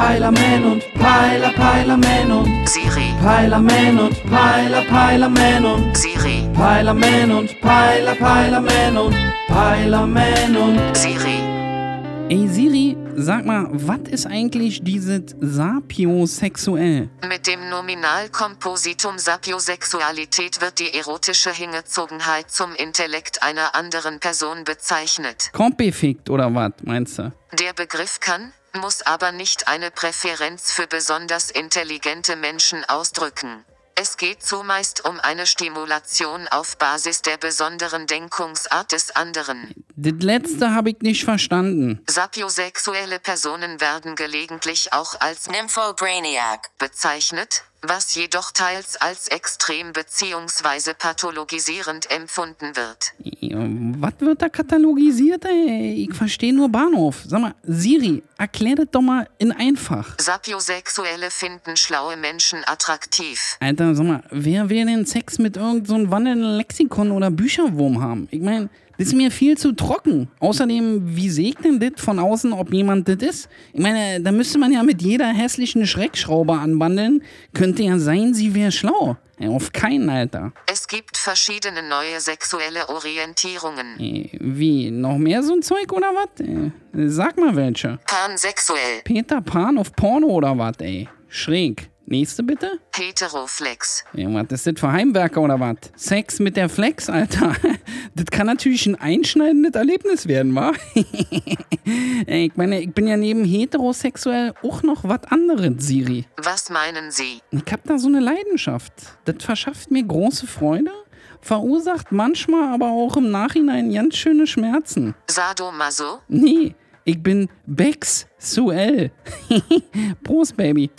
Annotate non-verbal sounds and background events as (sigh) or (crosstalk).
Peilerman und Peiler, Peilerman und Siri, Peilerman und Peiler, Peilerman und Siri, Peilerman und Peiler, Peilerman und Peilerman und Siri. Ey Siri, sag mal, was ist eigentlich dieses sapiosexuell? Mit dem Nominalkompositum Sapiosexualität wird die erotische Hingezogenheit zum Intellekt einer anderen Person bezeichnet. Kompefikt oder was, meinst du? Der Begriff kann, muss aber nicht eine Präferenz für besonders intelligente Menschen ausdrücken. Es geht zumeist um eine Stimulation auf Basis der besonderen Denkungsart des anderen. Das letzte habe ich nicht verstanden. Sapiosexuelle Personen werden gelegentlich auch als Nymphobrainiac bezeichnet, was jedoch teils als extrem bzw. pathologisierend empfunden wird. Was wird da katalogisiert, ey? Ich verstehe nur Bahnhof. Sag mal, Siri, erklär das doch mal in einfach. Sapiosexuelle finden schlaue Menschen attraktiv. Alter, sag mal, wer will denn Sex mit irgendeinem so einem wandelnden Lexikon oder Bücherwurm haben? Ich meine, das ist mir viel zu trocken. Außerdem, wie denn das von außen, ob jemand das ist? Ich meine, da müsste man ja mit jeder hässlichen Schreckschraube anbandeln. Könnte ja sein, sie wäre schlau. Auf keinen, Alter. Es gibt verschiedene neue sexuelle Orientierungen. Äh, Wie, noch mehr so ein Zeug oder was? Äh, Sag mal welche. Pansexuell, Peter Pan auf Porno oder was, ey? Schräg. Nächste bitte? Heteroflex, Ja, was ist das für Heimwerker oder was? Sex mit der Flex, Alter. (laughs) Das kann natürlich ein einschneidendes Erlebnis werden, wa? (laughs) Ich meine, ich bin ja neben heterosexuell auch noch was anderes, Siri. was meinen Sie? Ich hab da so eine Leidenschaft. Das verschafft mir große Freude, verursacht manchmal aber auch im Nachhinein ganz schöne Schmerzen. Sadomaso? Nee, ich bin Bex Suell. (laughs) Prost, Baby.